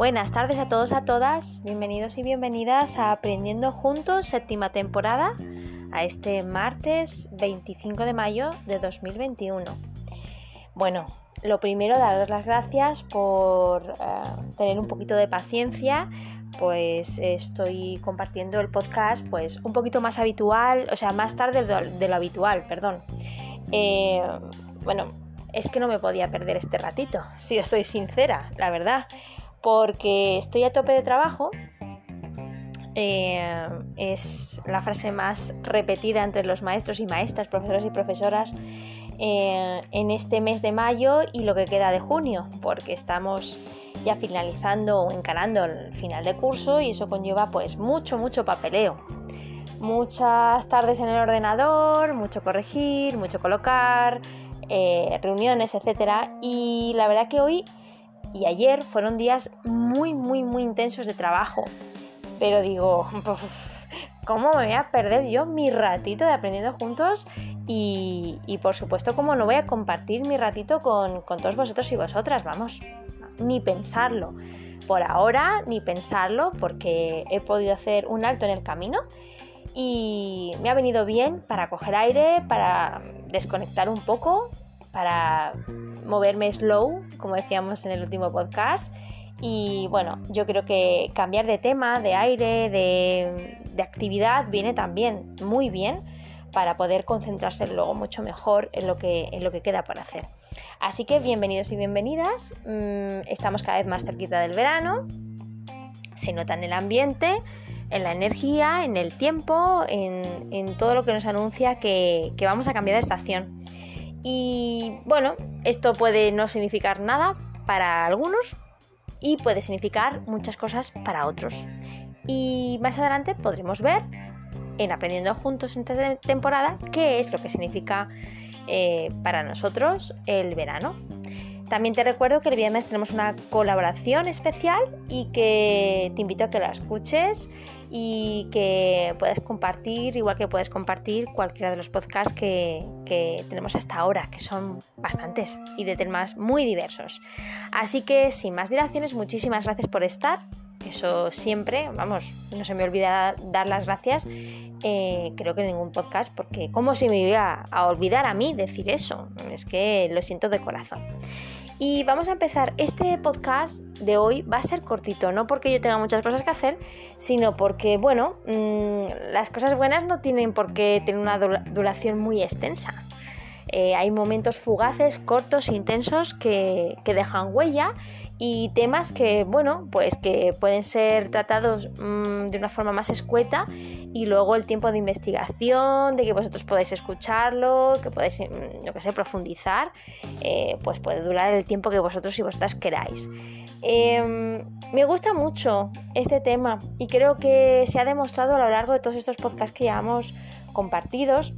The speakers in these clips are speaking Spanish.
Buenas tardes a todos, a todas. Bienvenidos y bienvenidas a Aprendiendo Juntos, séptima temporada, a este martes 25 de mayo de 2021. Bueno, lo primero, daros las gracias por eh, tener un poquito de paciencia, pues estoy compartiendo el podcast pues un poquito más habitual, o sea, más tarde de lo, habitual, perdón. Eh, bueno, es que no me podía perder este ratito, si os soy sincera, la verdad porque estoy a tope de trabajo. Eh, es la frase más repetida entre los maestros y maestras, profesores y profesoras eh, en este mes de mayo y lo que queda de junio, porque estamos ya finalizando o encarando el final de curso y eso conlleva pues mucho, mucho papeleo. Muchas tardes en el ordenador, mucho corregir, mucho colocar, eh, reuniones, etc. Y la verdad que hoy y ayer fueron días muy, muy, muy intensos de trabajo. Pero digo, ¿cómo me voy a perder yo mi ratito de aprendiendo juntos? Y, por supuesto, ¿cómo no voy a compartir mi ratito con, con todos vosotros y vosotras? Vamos, ni pensarlo. Por ahora, ni pensarlo, porque he podido hacer un alto en el camino y me ha venido bien para coger aire, para desconectar un poco para moverme slow, como decíamos en el último podcast. Y bueno, yo creo que cambiar de tema, de aire, de, actividad viene también muy bien para poder concentrarse luego mucho mejor en lo que, en lo que queda por hacer. Así que bienvenidos y bienvenidas. Mm, estamos cada vez más cerquita del verano. Se nota en el ambiente, en la energía, en el tiempo, en, todo lo que nos anuncia que, que vamos a cambiar de estación. Y bueno, esto puede no significar nada para algunos y puede significar muchas cosas para otros. Y más adelante podremos ver en Aprendiendo Juntos en esta temporada qué es lo que significa eh, para nosotros el verano. También te recuerdo que el viernes tenemos una colaboración especial y que te invito a que la escuches y que puedas compartir, igual que puedes compartir cualquiera de los podcasts que, tenemos hasta ahora, que son bastantes y de temas muy diversos. Así que sin más dilaciones, muchísimas gracias por estar. Eso siempre, vamos, no se me olvida dar las gracias, eh, creo que en ningún podcast, porque ¿cómo se me iba a olvidar a mí decir eso? Es que lo siento de corazón. Y vamos a empezar. Este podcast de hoy va a ser cortito, no porque yo tenga muchas cosas que hacer, sino porque, bueno, mm, las cosas buenas no tienen por qué tener una duración muy extensa. Eh, hay momentos fugaces, cortos, intensos que, dejan huella y temas que, bueno, pues que pueden ser tratados mm, de una forma más escueta y luego el tiempo de investigación, de que vosotros podáis escucharlo, que podéis, mm, que sé, profundizar, eh, pues puede durar el tiempo que vosotros y vosotras queráis. Em, me gusta mucho este tema y creo que se ha demostrado a lo largo de todos estos podcasts que llevamos compartidos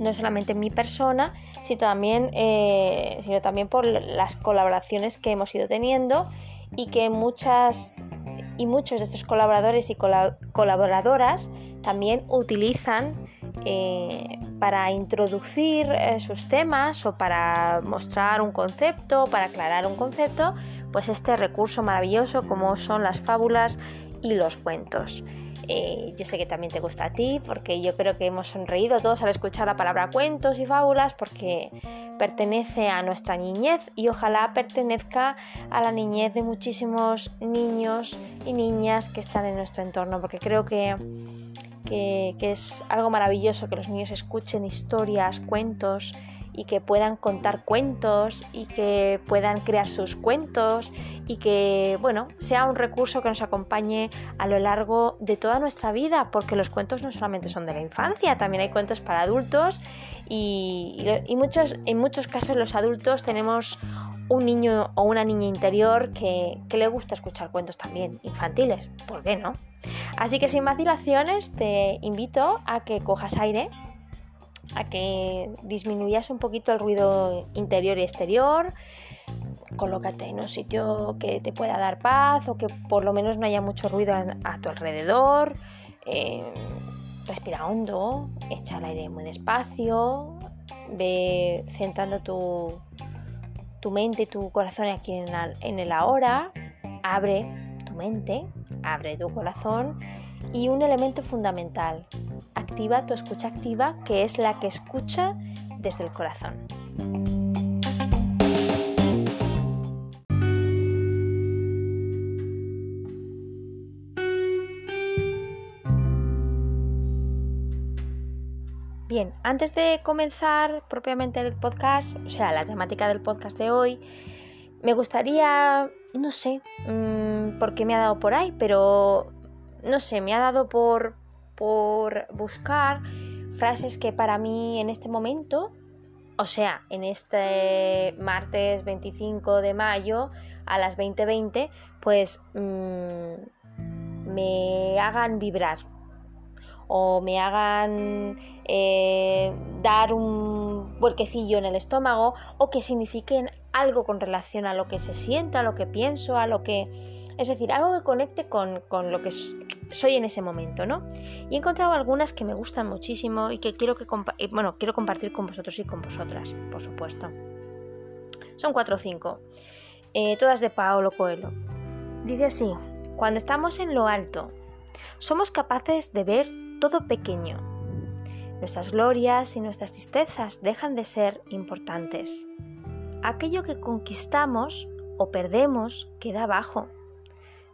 no solamente mi persona, sino también, eh, sino también por las colaboraciones que hemos ido teniendo y que muchas y muchos de estos colaboradores y colaboradoras también utilizan eh, para introducir eh, sus temas o para mostrar un concepto, para aclarar un concepto, pues este recurso maravilloso como son las fábulas y los cuentos. Eh, yo sé que también te gusta a ti, porque yo creo que hemos sonreído todos al escuchar la palabra cuentos y fábulas, porque pertenece a nuestra niñez y ojalá pertenezca a la niñez de muchísimos niños y niñas que están en nuestro entorno, porque creo que, que es algo maravilloso que los niños escuchen historias, cuentos y que puedan contar cuentos y que puedan crear sus cuentos y que, bueno, sea un recurso que nos acompañe a lo largo de toda nuestra vida, porque los cuentos no solamente son de la infancia, también hay cuentos para adultos y, muchos, en muchos casos los adultos tenemos un niño o una niña interior que, que, le gusta escuchar cuentos también infantiles, ¿por qué no? Así que sin vacilaciones te invito a que cojas aire a que disminuyas un poquito el ruido interior y exterior. Colócate en un sitio que te pueda dar paz o que por lo menos no haya mucho ruido a, tu alrededor. Eh, respira hondo, echa el aire muy despacio, ve centrando tu, tu mente y tu corazón aquí en el ahora, abre tu mente, abre tu corazón y un elemento fundamental, activa tu escucha activa, que es la que escucha desde el corazón. Bien, antes de comenzar propiamente el podcast, o sea, la temática del podcast de hoy, me gustaría, no sé mm, por qué me ha dado por ahí, pero no sé, me ha dado por, por buscar frases que para mí en este momento, o sea, en este martes 25 de mayo a las 20:20, pues mm, me hagan vibrar, o me hagan eh, dar un vuelquecillo en el estómago o que signifiquen algo con relación a lo que se sienta, a lo que pienso, a lo que... Es decir, algo que conecte con, lo que soy en ese momento, ¿no? Y he encontrado algunas que me gustan muchísimo y que quiero, que bueno, quiero compartir con vosotros y con vosotras, por supuesto. Son cuatro o cinco, eh, todas de Paolo Coelho. Dice así, cuando estamos en lo alto, somos capaces de ver todo pequeño. Nuestras glorias y nuestras tristezas dejan de ser importantes. Aquello que conquistamos o perdemos queda abajo.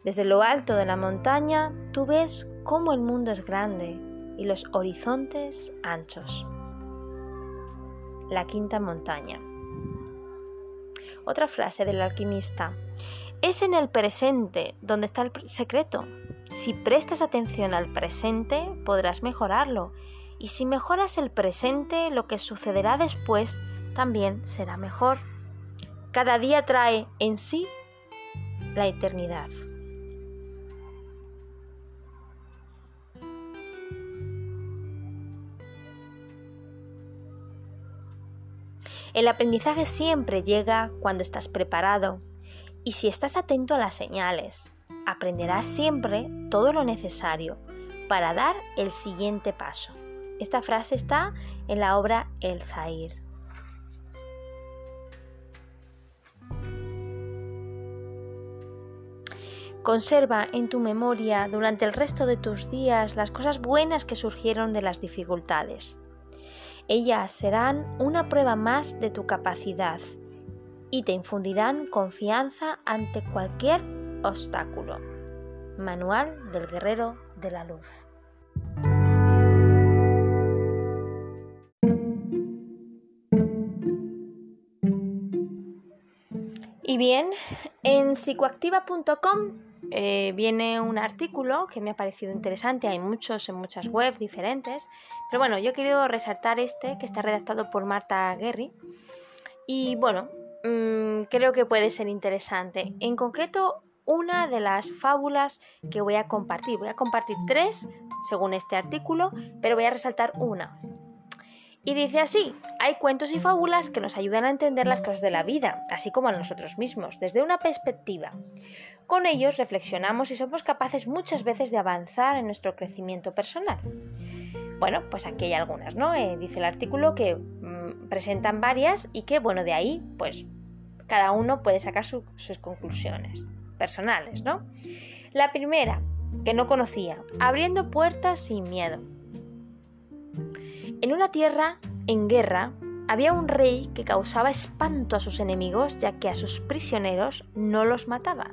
Desde lo alto de la montaña tú ves cómo el mundo es grande y los horizontes anchos. La quinta montaña. Otra frase del alquimista. Es en el presente donde está el secreto. Si prestas atención al presente, podrás mejorarlo. Y si mejoras el presente, lo que sucederá después también será mejor. Cada día trae en sí la eternidad. El aprendizaje siempre llega cuando estás preparado y si estás atento a las señales aprenderás siempre todo lo necesario para dar el siguiente paso. Esta frase está en la obra El Zahir. Conserva en tu memoria durante el resto de tus días las cosas buenas que surgieron de las dificultades. Ellas serán una prueba más de tu capacidad y te infundirán confianza ante cualquier obstáculo. Manual del Guerrero de la Luz. Y bien, en psicoactiva.com eh, viene un artículo que me ha parecido interesante, hay muchos en muchas webs diferentes, pero bueno, yo he querido resaltar este que está redactado por Marta Guerri y bueno, mm, creo que puede ser interesante. En concreto, una de las fábulas que voy a compartir. Voy a compartir tres según este artículo, pero voy a resaltar una. Y dice así, hay cuentos y fábulas que nos ayudan a entender las cosas de la vida, así como a nosotros mismos, desde una perspectiva. Con ellos reflexionamos y somos capaces muchas veces de avanzar en nuestro crecimiento personal. Bueno, pues aquí hay algunas, ¿no? Eh, dice el artículo que mm, presentan varias y que, bueno, de ahí, pues cada uno puede sacar sus conclusiones personales, ¿no? La primera, que no conocía, abriendo puertas sin miedo. En una tierra en guerra había un rey que causaba espanto a sus enemigos ya que a sus prisioneros no los mataba,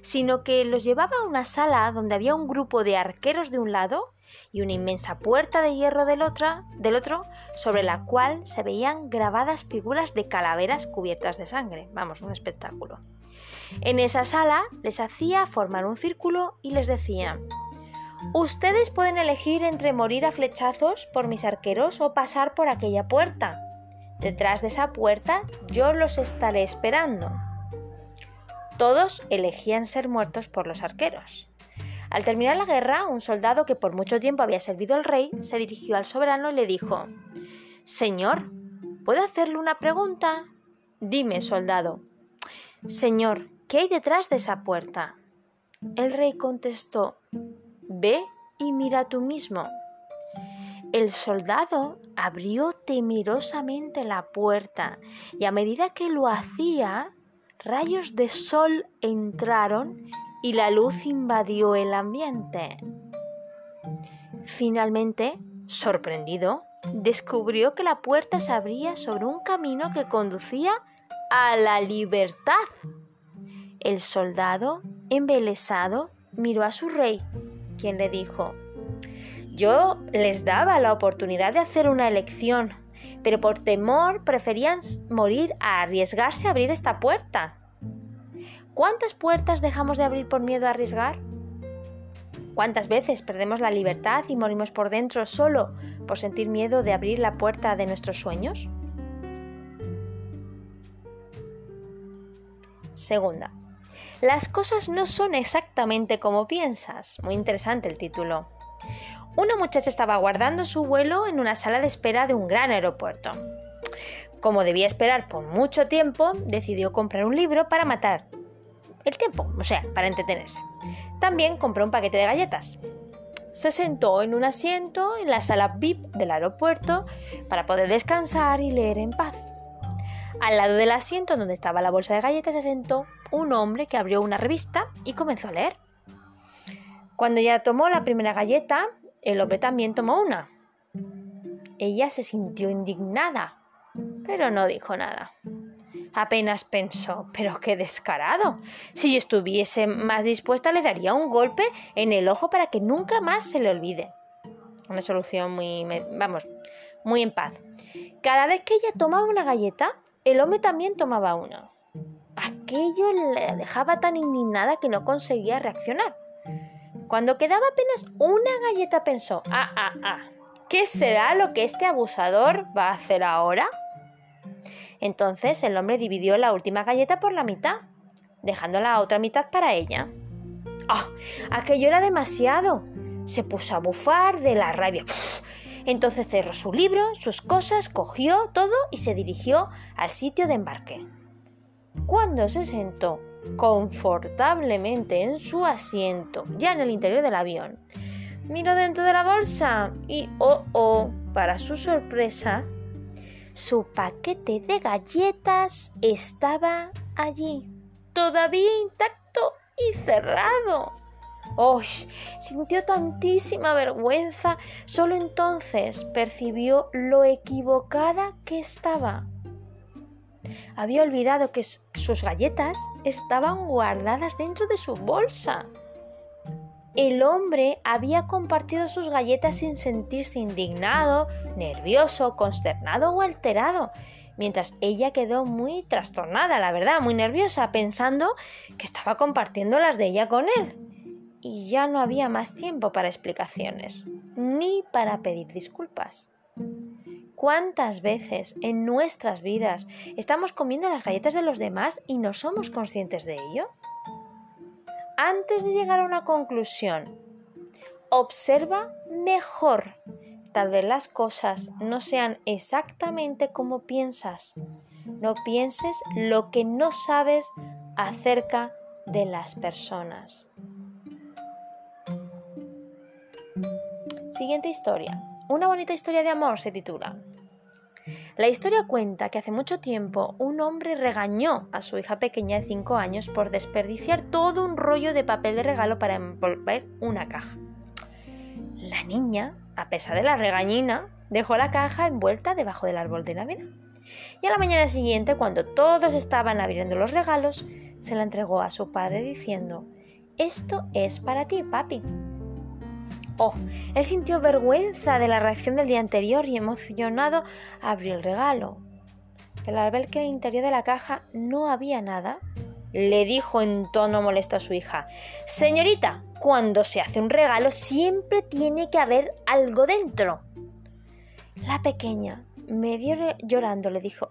sino que los llevaba a una sala donde había un grupo de arqueros de un lado y una inmensa puerta de hierro del otro, del otro, sobre la cual se veían grabadas figuras de calaveras cubiertas de sangre. Vamos, un espectáculo. En esa sala les hacía formar un círculo y les decía, Ustedes pueden elegir entre morir a flechazos por mis arqueros o pasar por aquella puerta. Detrás de esa puerta yo los estaré esperando. Todos elegían ser muertos por los arqueros. Al terminar la guerra, un soldado que por mucho tiempo había servido al rey se dirigió al soberano y le dijo Señor, ¿puedo hacerle una pregunta? Dime, soldado. Señor, ¿qué hay detrás de esa puerta? El rey contestó Ve y mira tú mismo. El soldado abrió temerosamente la puerta y a medida que lo hacía, rayos de sol entraron y la luz invadió el ambiente. Finalmente, sorprendido, descubrió que la puerta se abría sobre un camino que conducía a la libertad. El soldado, embelesado, miró a su rey, quien le dijo, yo les daba la oportunidad de hacer una elección, pero por temor preferían morir a arriesgarse a abrir esta puerta. ¿Cuántas puertas dejamos de abrir por miedo a arriesgar? ¿Cuántas veces perdemos la libertad y morimos por dentro solo por sentir miedo de abrir la puerta de nuestros sueños? Segunda, las cosas no son exactamente como piensas. Muy interesante el título. Una muchacha estaba guardando su vuelo en una sala de espera de un gran aeropuerto. Como debía esperar por mucho tiempo, decidió comprar un libro para matar el tiempo, o sea, para entretenerse. También compró un paquete de galletas. Se sentó en un asiento en la sala VIP del aeropuerto para poder descansar y leer en paz. Al lado del asiento donde estaba la bolsa de galletas se sentó un hombre que abrió una revista y comenzó a leer. Cuando ya tomó la primera galleta, el hombre también tomó una. Ella se sintió indignada, pero no dijo nada. Apenas pensó, pero qué descarado. Si yo estuviese más dispuesta le daría un golpe en el ojo para que nunca más se le olvide. Una solución muy, vamos, muy en paz. Cada vez que ella tomaba una galleta, el hombre también tomaba una. Aquello la dejaba tan indignada que no conseguía reaccionar. Cuando quedaba apenas una galleta pensó, ah, ah, ah, ¿qué será lo que este abusador va a hacer ahora? Entonces el hombre dividió la última galleta por la mitad, dejando la otra mitad para ella. ¡Ah! aquello era demasiado. Se puso a bufar de la rabia. Entonces cerró su libro, sus cosas, cogió todo y se dirigió al sitio de embarque. Cuando se sentó confortablemente en su asiento, ya en el interior del avión. Miró dentro de la bolsa y, oh, oh, para su sorpresa, su paquete de galletas estaba allí, todavía intacto y cerrado. ¡Oh! Sintió tantísima vergüenza. Solo entonces percibió lo equivocada que estaba. Había olvidado que sus galletas estaban guardadas dentro de su bolsa. El hombre había compartido sus galletas sin sentirse indignado, nervioso, consternado o alterado, mientras ella quedó muy trastornada, la verdad, muy nerviosa, pensando que estaba compartiendo las de ella con él. Y ya no había más tiempo para explicaciones, ni para pedir disculpas. ¿Cuántas veces en nuestras vidas estamos comiendo las galletas de los demás y no somos conscientes de ello? Antes de llegar a una conclusión, observa mejor. Tal vez las cosas no sean exactamente como piensas. No pienses lo que no sabes acerca de las personas. Siguiente historia. Una bonita historia de amor se titula. La historia cuenta que hace mucho tiempo un hombre regañó a su hija pequeña de 5 años por desperdiciar todo un rollo de papel de regalo para envolver una caja. La niña, a pesar de la regañina, dejó la caja envuelta debajo del árbol de Navidad. Y a la mañana siguiente, cuando todos estaban abriendo los regalos, se la entregó a su padre diciendo, Esto es para ti, papi. Oh, él sintió vergüenza de la reacción del día anterior y emocionado abrió el regalo. Pero al ver que en el interior de la caja no había nada, le dijo en tono molesto a su hija, Señorita, cuando se hace un regalo siempre tiene que haber algo dentro. La pequeña, medio llorando, le dijo,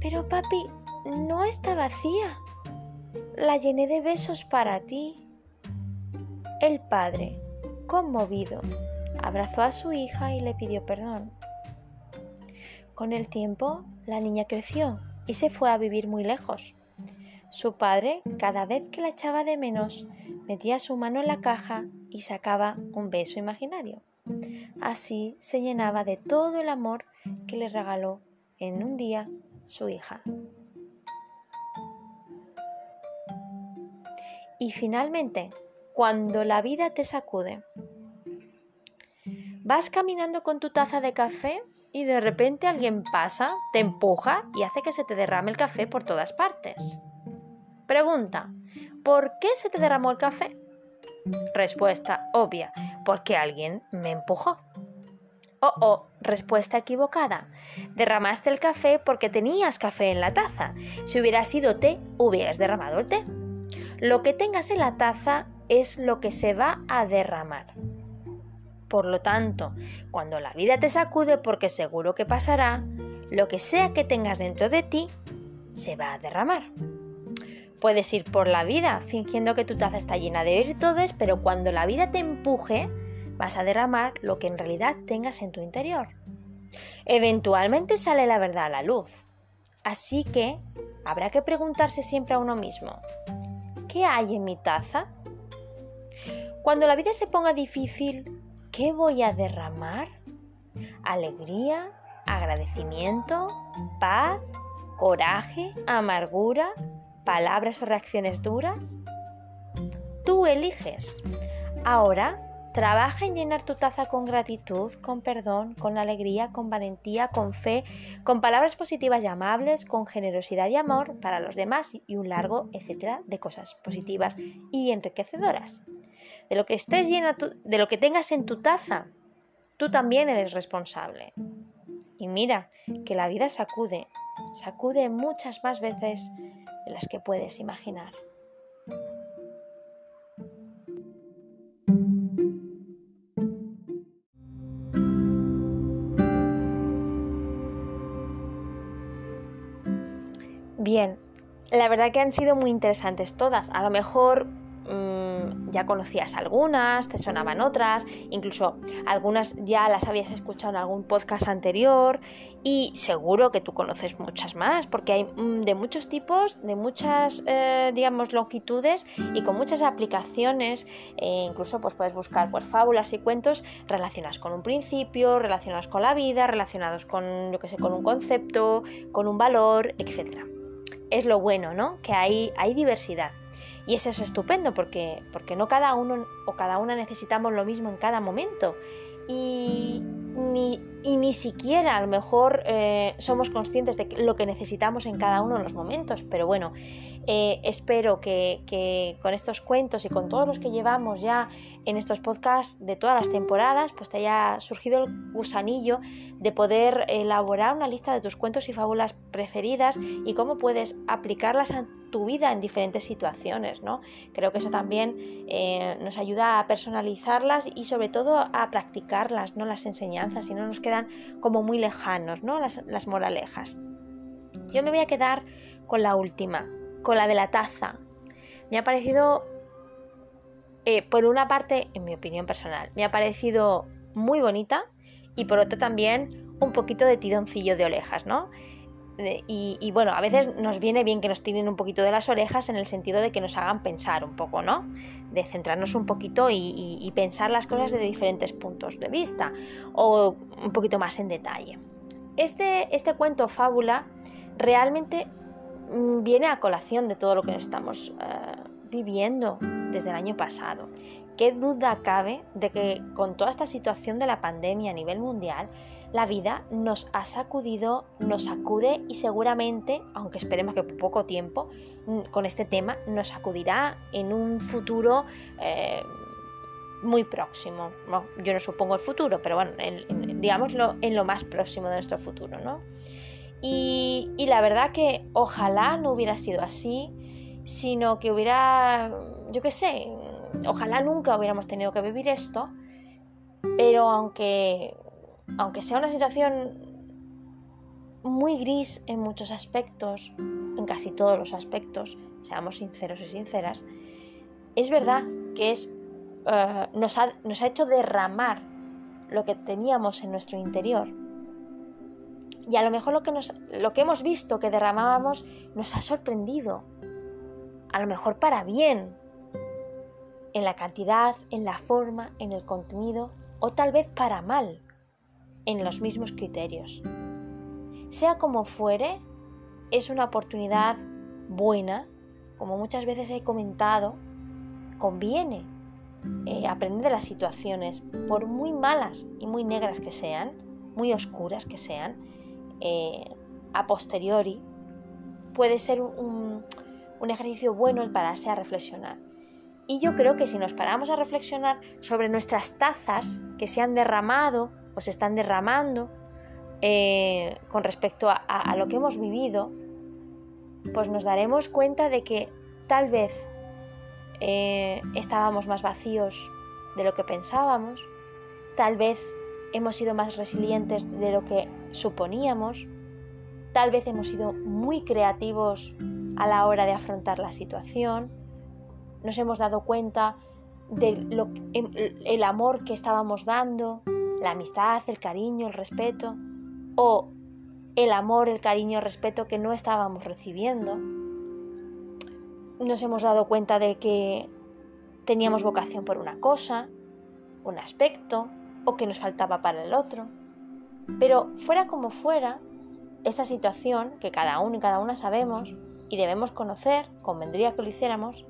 Pero papi, no está vacía. La llené de besos para ti. El padre, Conmovido, abrazó a su hija y le pidió perdón. Con el tiempo, la niña creció y se fue a vivir muy lejos. Su padre, cada vez que la echaba de menos, metía su mano en la caja y sacaba un beso imaginario. Así se llenaba de todo el amor que le regaló en un día su hija. Y finalmente, cuando la vida te sacude, vas caminando con tu taza de café y de repente alguien pasa, te empuja y hace que se te derrame el café por todas partes. Pregunta, ¿por qué se te derramó el café? Respuesta obvia, porque alguien me empujó. Oh, oh, respuesta equivocada. Derramaste el café porque tenías café en la taza. Si hubiera sido té, hubieras derramado el té. Lo que tengas en la taza es lo que se va a derramar. Por lo tanto, cuando la vida te sacude, porque seguro que pasará, lo que sea que tengas dentro de ti se va a derramar. Puedes ir por la vida fingiendo que tu taza está llena de virtudes, pero cuando la vida te empuje, vas a derramar lo que en realidad tengas en tu interior. Eventualmente sale la verdad a la luz. Así que habrá que preguntarse siempre a uno mismo, ¿qué hay en mi taza? Cuando la vida se ponga difícil, ¿Qué voy a derramar? Alegría, agradecimiento, paz, coraje, amargura, palabras o reacciones duras. Tú eliges. Ahora, trabaja en llenar tu taza con gratitud, con perdón, con alegría, con valentía, con fe, con palabras positivas y amables, con generosidad y amor para los demás y un largo etcétera de cosas positivas y enriquecedoras de lo que estés llena, de lo que tengas en tu taza, tú también eres responsable. Y mira que la vida sacude, sacude muchas más veces de las que puedes imaginar. Bien, la verdad que han sido muy interesantes todas. A lo mejor ya conocías algunas, te sonaban otras, incluso algunas ya las habías escuchado en algún podcast anterior y seguro que tú conoces muchas más porque hay mm, de muchos tipos, de muchas, eh, digamos, longitudes y con muchas aplicaciones, e incluso pues puedes buscar pues, fábulas y cuentos relacionados con un principio, relacionados con la vida, relacionados con, que sé, con un concepto, con un valor, etc. Es lo bueno, ¿no? Que hay, hay diversidad. Y eso es estupendo porque, porque no cada uno o cada una necesitamos lo mismo en cada momento. Y ni, y ni siquiera a lo mejor eh, somos conscientes de lo que necesitamos en cada uno de los momentos. Pero bueno, eh, espero que, con estos cuentos y con todos los que llevamos ya en estos podcasts de todas las temporadas, pues te haya surgido el gusanillo de poder elaborar una lista de tus cuentos y fábulas preferidas y cómo puedes aplicarlas a tu vida en diferentes situaciones. ¿no? Creo que eso también eh, nos ayuda a personalizarlas y sobre todo a practicarlas, no las enseñanzas, si no nos quedan como muy lejanos ¿no? las, las moralejas. Yo me voy a quedar con la última, con la de la taza. Me ha parecido, eh, por una parte, en mi opinión personal, me ha parecido muy bonita y por otra también un poquito de tironcillo de orejas, ¿no? Y, bueno, a veces nos viene bien que nos tiren un poquito de las orejas en el sentido de que nos hagan pensar un poco, ¿no? De centrarnos un poquito y, pensar las cosas desde diferentes puntos de vista o un poquito más en detalle. Este, este cuento fábula realmente viene a colación de todo lo que estamos eh, viviendo desde el año pasado. ¿Qué duda cabe de que con toda esta situación de la pandemia a nivel mundial, la vida nos ha sacudido, nos sacude y seguramente, aunque esperemos que por poco tiempo, con este tema nos sacudirá en un futuro eh, muy próximo. yo no supongo el futuro, pero bueno, digámoslo en lo más próximo de nuestro futuro, ¿no? Y, la verdad que ojalá no hubiera sido así, sino que hubiera, yo qué sé, ojalá nunca hubiéramos tenido que vivir esto, pero aunque aunque sea una situación muy gris en muchos aspectos, en casi todos los aspectos, seamos sinceros y sinceras, es verdad que es, eh, nos, ha, hecho derramar lo que teníamos en nuestro interior. Y a lo mejor lo que, lo que hemos visto que derramábamos nos ha sorprendido. A lo mejor para bien. En la cantidad, en la forma, en el contenido, o tal vez para mal en los mismos criterios. Sea como fuere, es una oportunidad buena, como muchas veces he comentado, conviene eh, aprender de las situaciones, por muy malas y muy negras que sean, muy oscuras que sean, eh, a posteriori, puede ser un, ejercicio bueno el pararse a reflexionar. Y yo creo que si nos paramos a reflexionar sobre nuestras tazas que se han derramado o se están derramando eh, con respecto a, lo que hemos vivido, pues nos daremos cuenta de que tal vez eh, estábamos más vacíos de lo que pensábamos, tal vez hemos sido más resilientes de lo que suponíamos, tal vez hemos sido muy creativos a la hora de afrontar la situación, nos hemos dado cuenta del el amor que estábamos dando, la amistad, el cariño, el respeto, o el amor, el cariño, el respeto que no estábamos recibiendo. Nos hemos dado cuenta de que teníamos vocación por una cosa, un aspecto, o que nos faltaba para el otro. Pero fuera como fuera, esa situación que cada uno y cada una sabemos y debemos conocer, convendría que lo hiciéramos,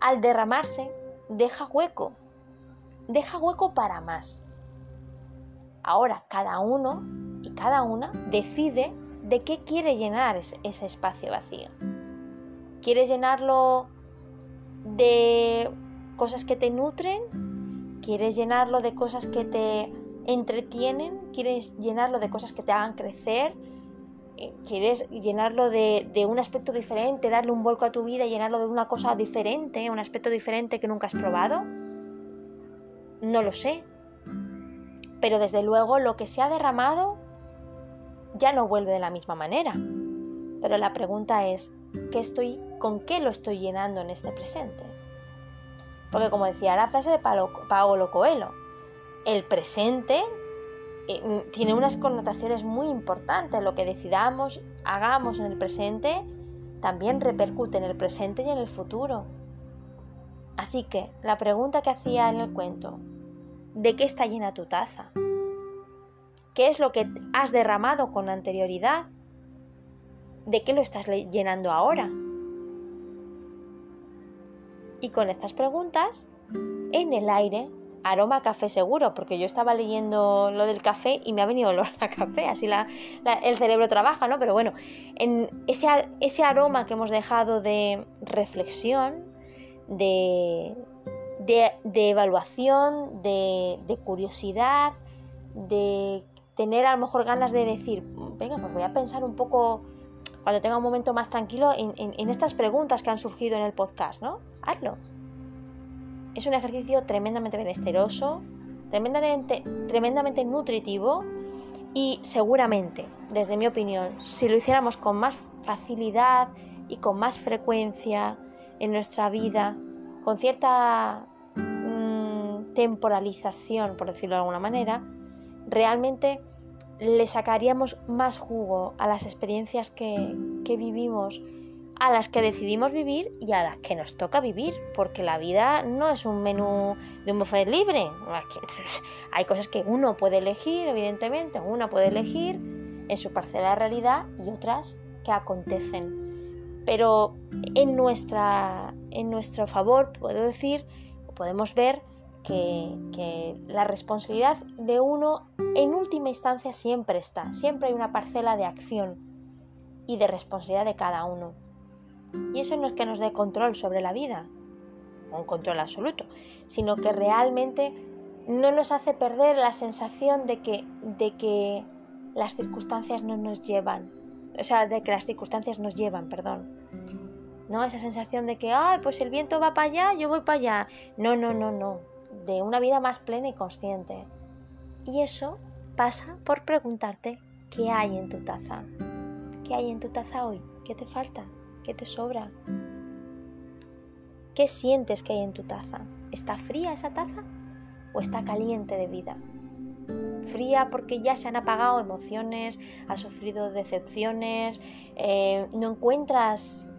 al derramarse deja hueco, deja hueco para más. Ahora cada uno y cada una decide de qué quiere llenar ese espacio vacío. ¿Quieres llenarlo de cosas que te nutren? ¿Quieres llenarlo de cosas que te entretienen? ¿Quieres llenarlo de cosas que te hagan crecer? Eh, ¿Quieres llenarlo de, un aspecto diferente, darle un vuelco a tu vida llenarlo de una cosa diferente, un aspecto diferente que nunca has probado? No lo sé. Pero desde luego lo que se ha derramado ya no vuelve de la misma manera. Pero la pregunta es, ¿qué estoy, ¿con qué lo estoy llenando en este presente? Porque como decía la frase de Paolo Coelho, el presente eh, tiene unas connotaciones muy importantes. Lo que decidamos, hagamos en el presente, también repercute en el presente y en el futuro. Así que la pregunta que hacía en el cuento, ¿De qué está llena tu taza? ¿Qué es lo que has derramado con anterioridad? ¿De qué lo estás llenando ahora? Y con estas preguntas, en el aire, aroma café seguro, porque yo estaba leyendo lo del café y me ha venido olor a café, así el cerebro trabaja, ¿no? Pero bueno, en ese, ese aroma que hemos dejado de reflexión, de, de, evaluación, de, curiosidad, de tener a lo mejor ganas de decir, venga, pues voy a pensar un poco cuando tenga un momento más tranquilo en, estas preguntas que han surgido en el podcast, ¿no? Es un ejercicio tremendamente benesteroso, tremendamente, tremendamente nutritivo y seguramente, desde mi opinión, si lo hiciéramos con más facilidad y con más frecuencia en nuestra vida, con cierta temporalización, por decirlo de alguna manera, realmente le sacaríamos más jugo a las experiencias que, vivimos, a las que decidimos vivir y a las que nos toca vivir, porque la vida no es un menú de un buffet libre. Hay cosas que uno puede elegir, evidentemente, uno puede elegir en su parcela de realidad y otras que acontecen. Pero en, nuestra, en nuestro favor, puedo decir, podemos ver que, la responsabilidad de uno en última instancia siempre está, siempre hay una parcela de acción y de responsabilidad de cada uno. Y eso no es que nos dé control sobre la vida, un control absoluto, sino que realmente no nos hace perder la sensación de que, de que las circunstancias no nos llevan, o sea, de que las circunstancias nos llevan, perdón. ¿No? Esa sensación de que, ay, pues el viento va para allá, yo voy para allá. No, no, no, no de una vida más plena y consciente. Y eso pasa por preguntarte qué hay en tu taza. ¿Qué hay en tu taza hoy? ¿Qué te falta? ¿Qué te sobra? ¿Qué sientes que hay en tu taza? ¿Está fría esa taza o está caliente de vida? Fría porque ya se han apagado emociones, has sufrido decepciones, eh, no encuentras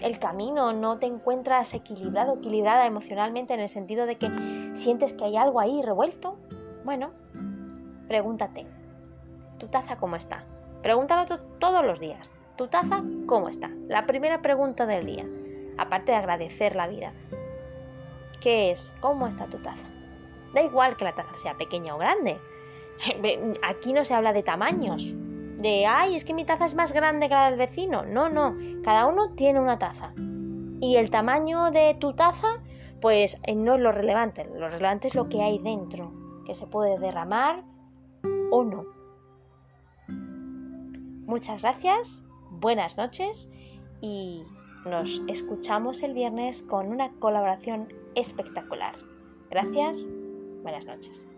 el camino, no te encuentras equilibrado, equilibrada emocionalmente en el sentido de que sientes que hay algo ahí revuelto, bueno, pregúntate, ¿tu taza cómo está? Pregúntalo todos los días. ¿Tu taza cómo está? La primera pregunta del día, aparte de agradecer la vida. ¿Qué es? ¿Cómo está tu taza? Da igual que la taza sea pequeña o grande. Aquí no se habla de tamaños, de, ay, es que mi taza es más grande que la del vecino. No, no, cada uno tiene una taza. Y el tamaño de tu taza, pues eh, no es lo relevante. Lo relevante es lo que hay dentro, que se puede derramar o no. Muchas gracias, buenas noches y nos escuchamos el viernes con una colaboración espectacular. Gracias, buenas noches.